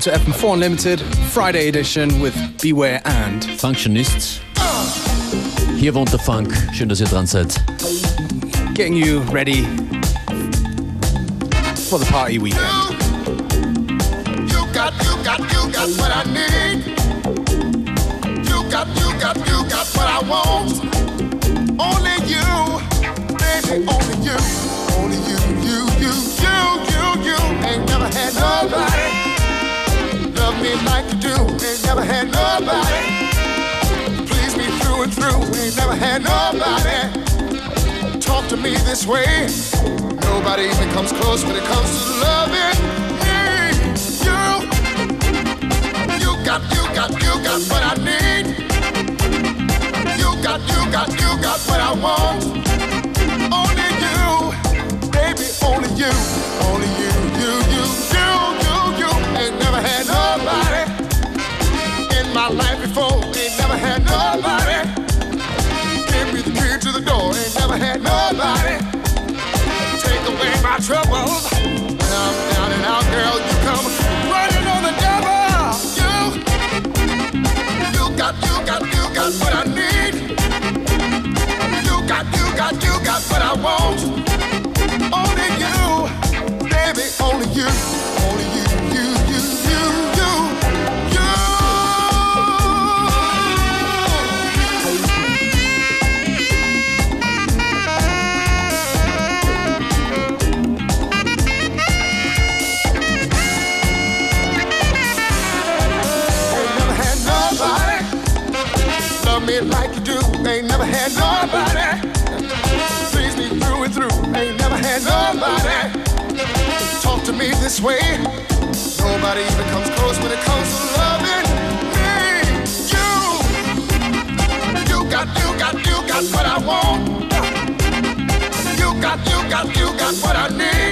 Welcome to FM4 Unlimited, Friday edition with Beware and Functionists. Hier wohnt der Funk. Schön, dass ihr dran seid. Getting you ready for the party weekend. You got, you got, you got what I need. You got, you got, you got what I want. Only you, baby, only you, only you, you, you, you, you, you. Ain't never had nobody love me like you do. Ain't never had nobody please me through and through. Ain't never had nobody talk to me this way. Nobody even comes close when it comes to loving me. You, you got, you got, you got what I need. You got, you got, you got what I want. Only you, baby, only you, only you, my life before. Ain't never had nobody. Give me the key to the door. Ain't never had nobody take away my troubles. When I'm down and out, girl, you come running on the devil. You, you got, you got, you got what I need. You got, you got, you got what I want. Only you, baby, only you, nobody please me through and through. Ain't never had nobody talk to me this way. Nobody even comes close when it comes to loving me. You, you got, you got, you got what I want. You got, you got, you got what I need.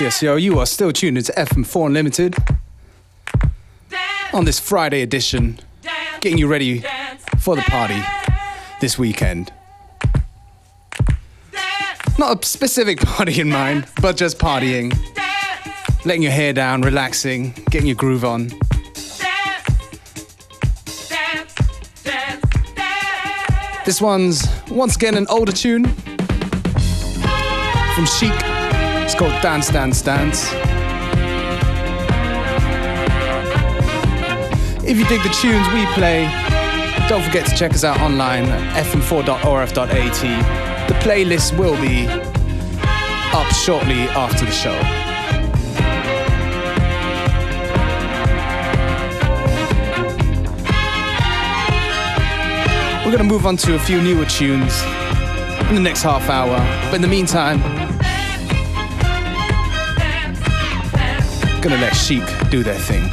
Yes, yo, you are still tuned into FM4 Unlimited on this Friday edition, getting you ready for the party this weekend. Not a specific party in mind, but just partying, letting your hair down, relaxing, getting your groove on. This one's once again an older tune from Chic. Called Dance, Dance, Dance. If you dig the tunes we play, don't forget to check us out online at fm4.orf.at. The playlist will be up shortly after the show. We're gonna move on to a few newer tunes in the next half hour, but in the meantime, gonna let Chic do their thing.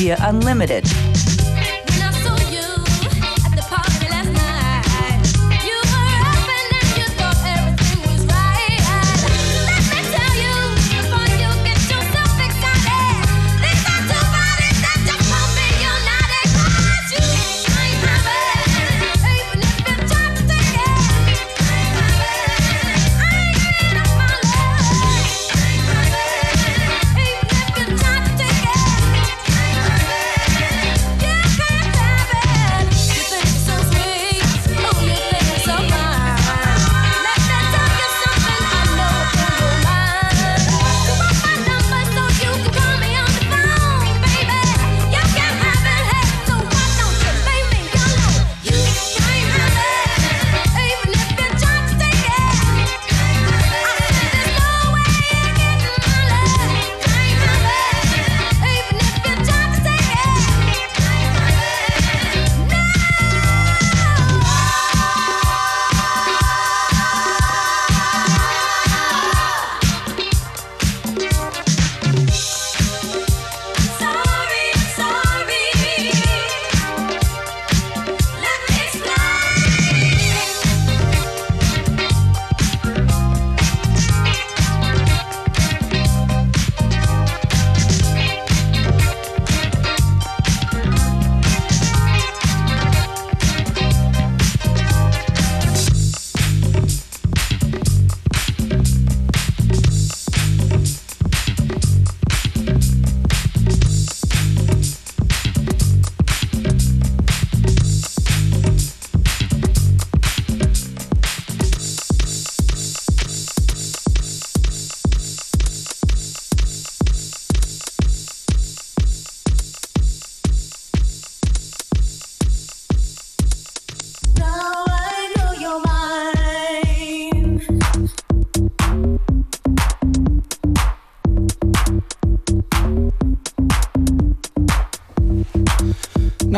FM4 Unlimited.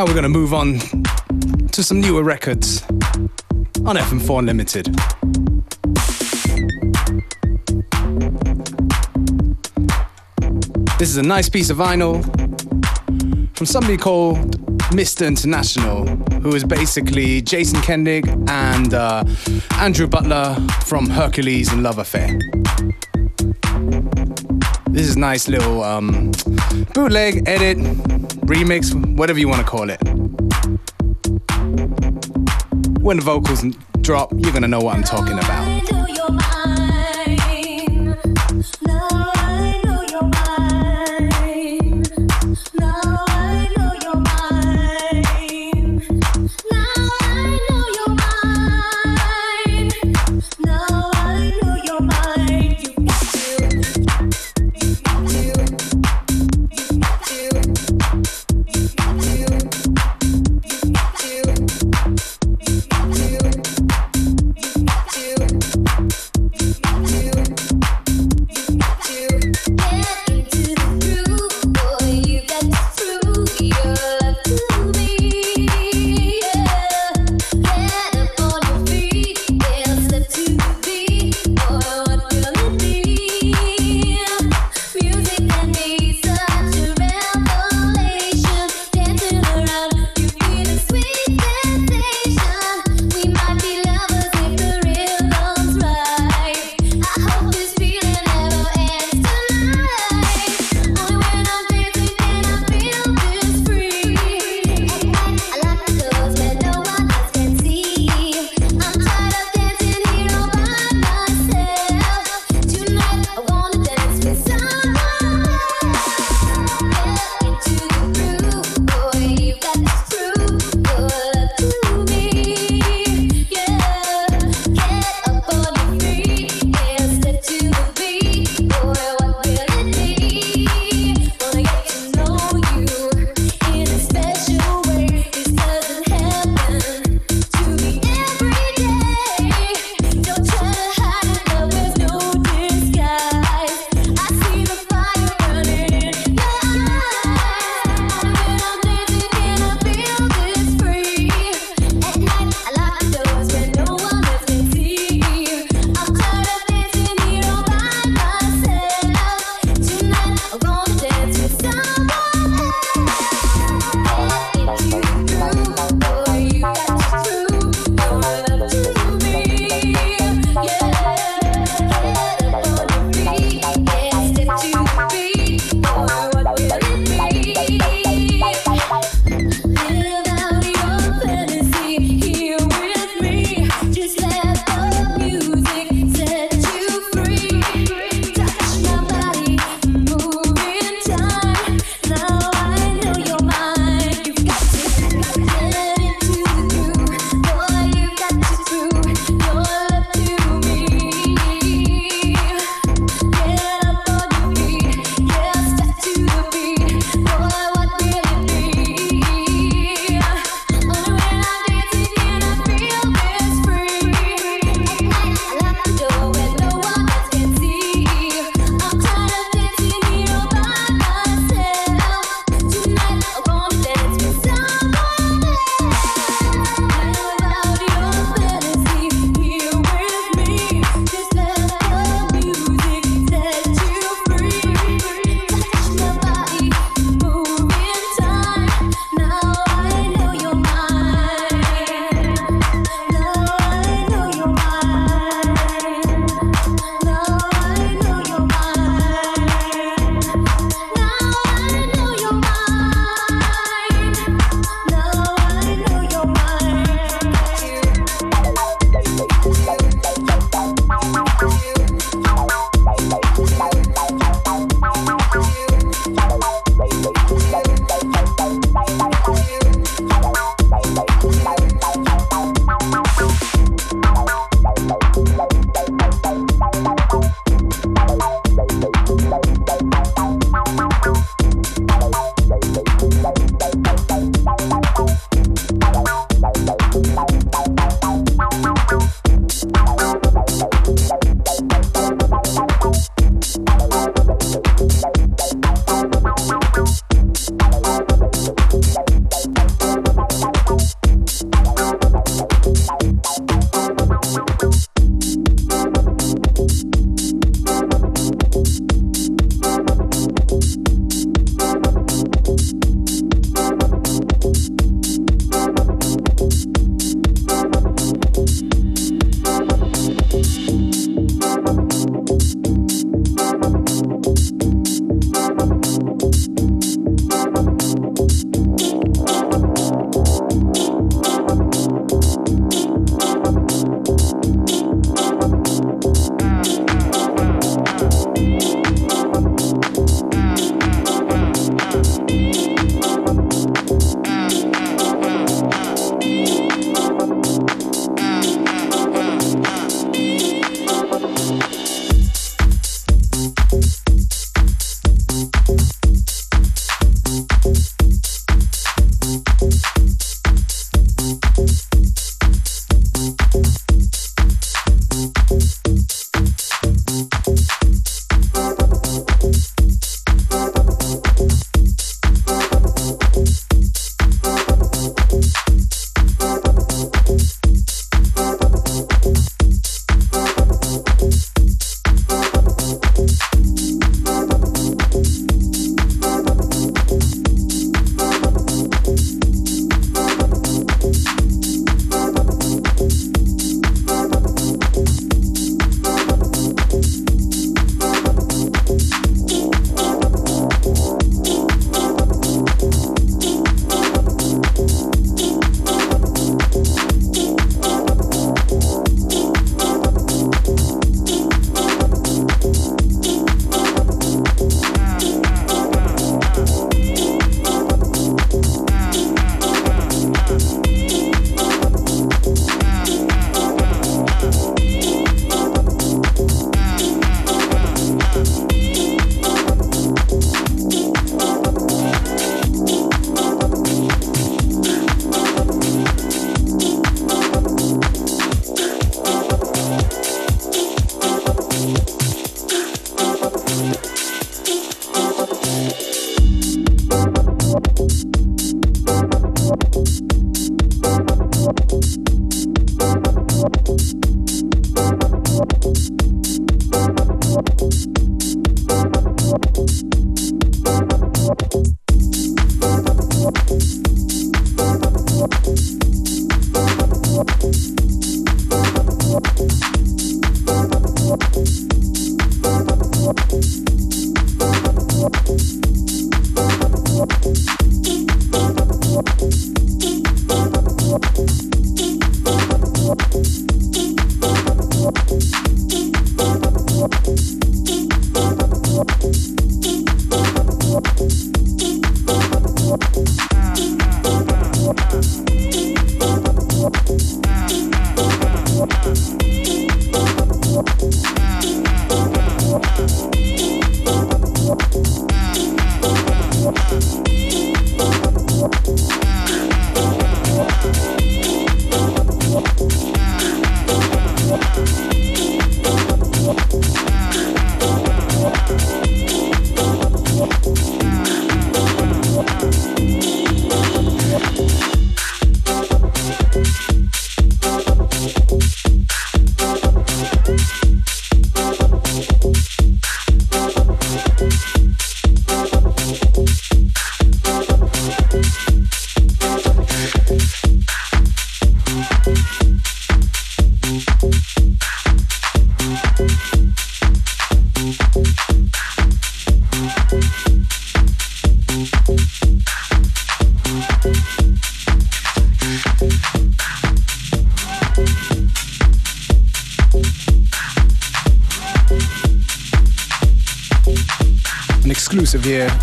Now we're going to move on to some newer records on FM4 Unlimited. This is a nice piece of vinyl from somebody called Mr. International, who is basically Jason Kendig and uh, Andrew Butler from Hercules and Love Affair. This is nice little um, bootleg, edit, remix, whatever you want to call it. When the vocals drop, you're gonna know what I'm talking about.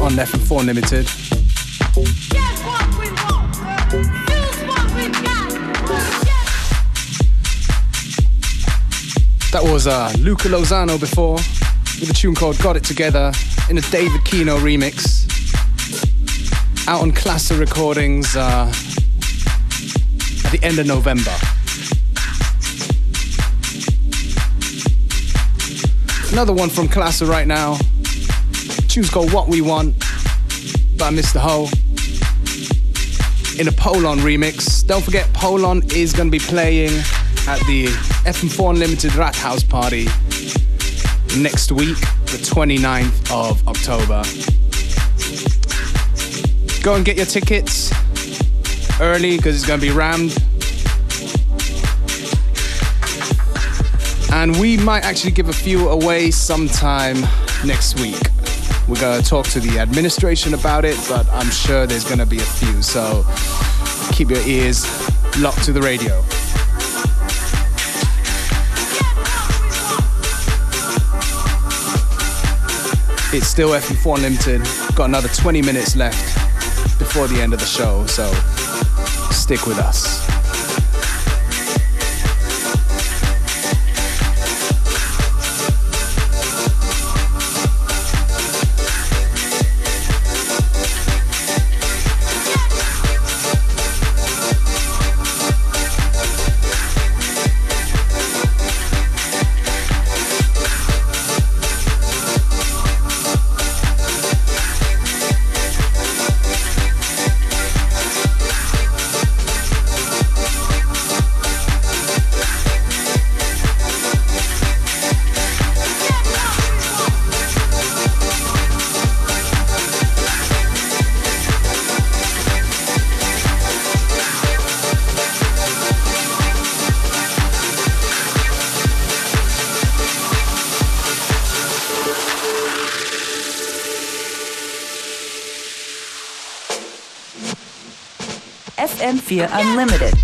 Exclusive here on FM4 Limited. That was uh, Luca Lozano before with a tune called Got It Together in a David Kino remix. Out on Klasse Recordings uh, at the end of November. Another one from Klasse right now. Tune's called What We Want by Mr. Ho in a Polon remix. Don't forget, Polon is going to be playing at the FM4 Unlimited Rat House party next week, the 29th of October. Go and get your tickets early because it's going to be rammed. And we might actually give a few away sometime next week. We're going to talk to the administration about it, but I'm sure there's going to be a few. So keep your ears locked to the radio. It's still FM4 Unlimited. Got another 20 minutes left before the end of the show, so stick with us. FM4 Unlimited.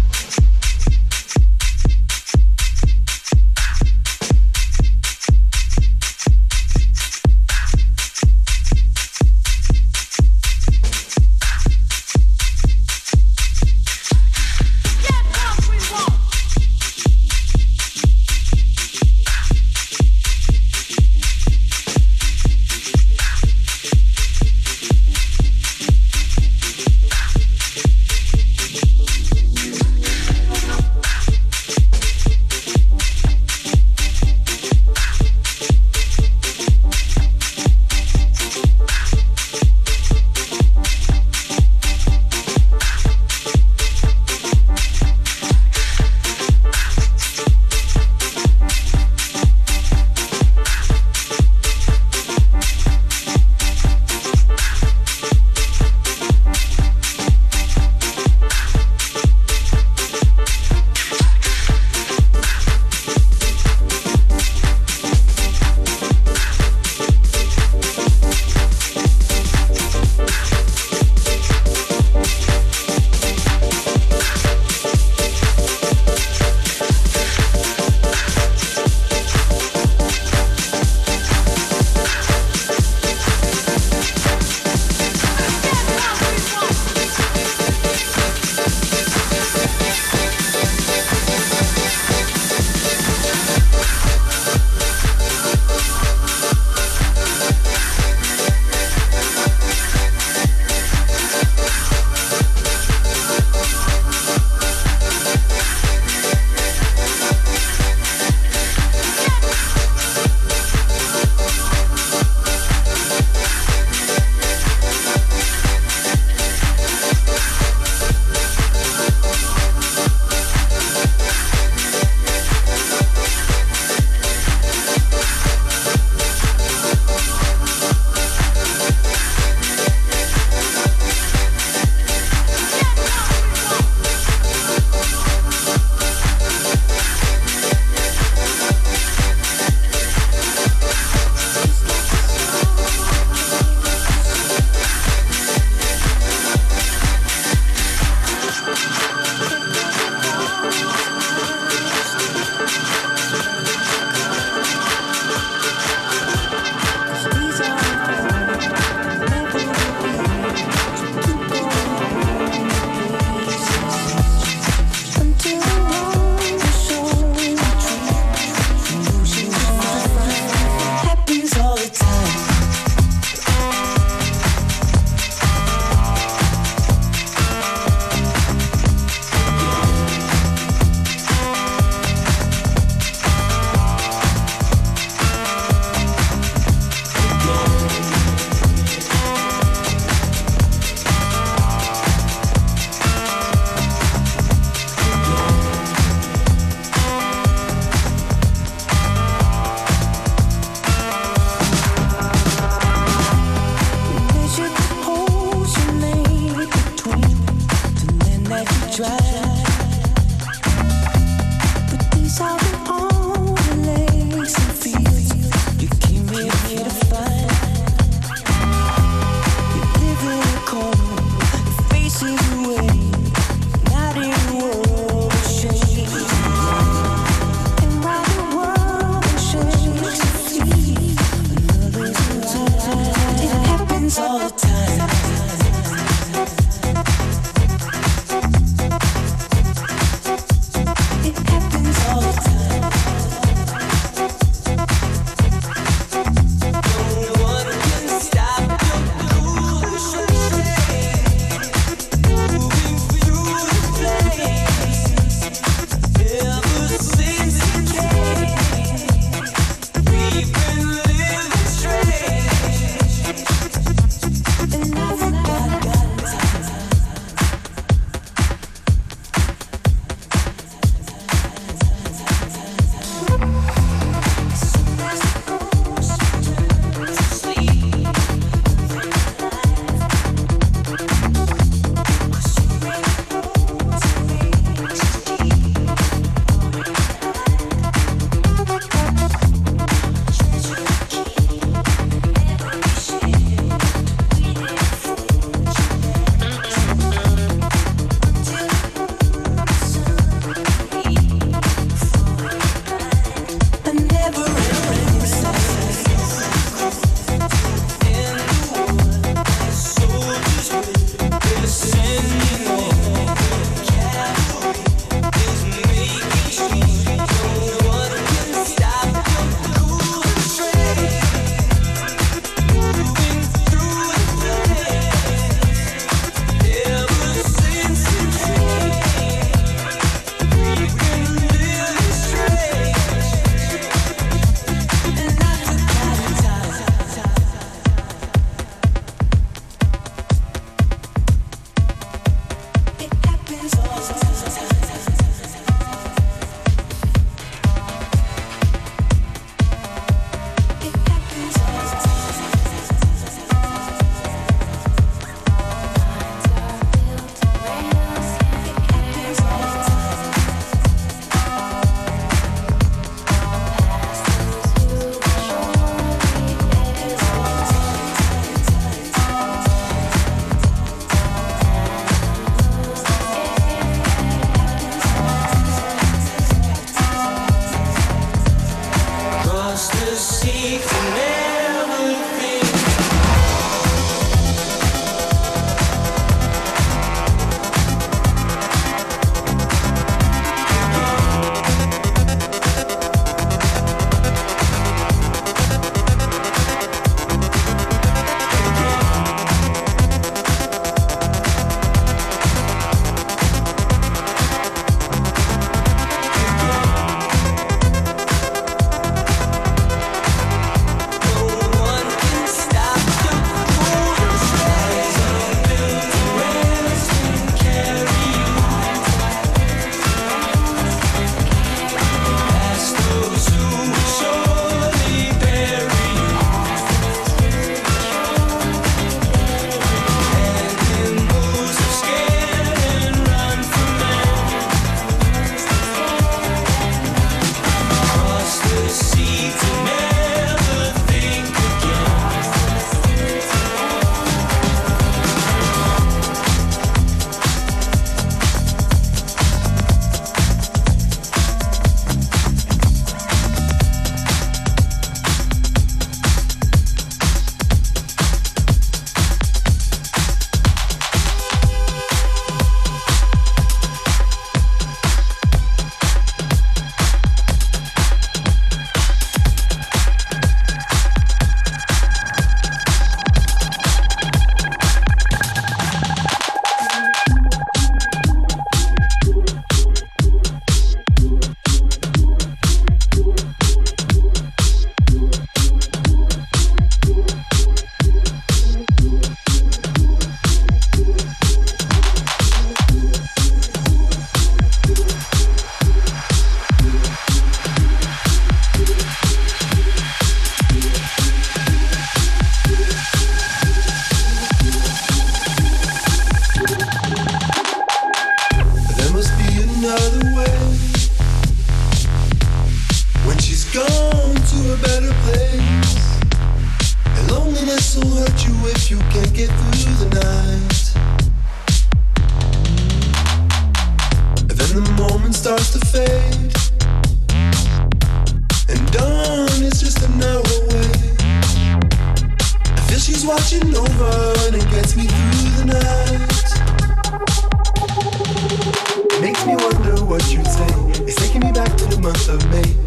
what you say. It's taking me back to the month of May.